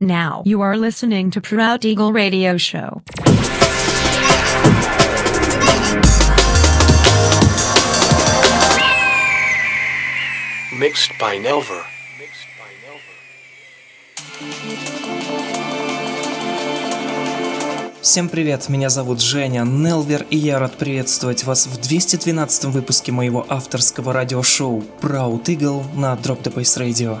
Now you are listening to Proud Eagle Radio Show. Mixed by Nelver. Всем привет, меня зовут Женя Нелвер, и я рад приветствовать вас в 212 выпуске моего авторского радиошоу Proud Eagle на Drop the Bass Radio.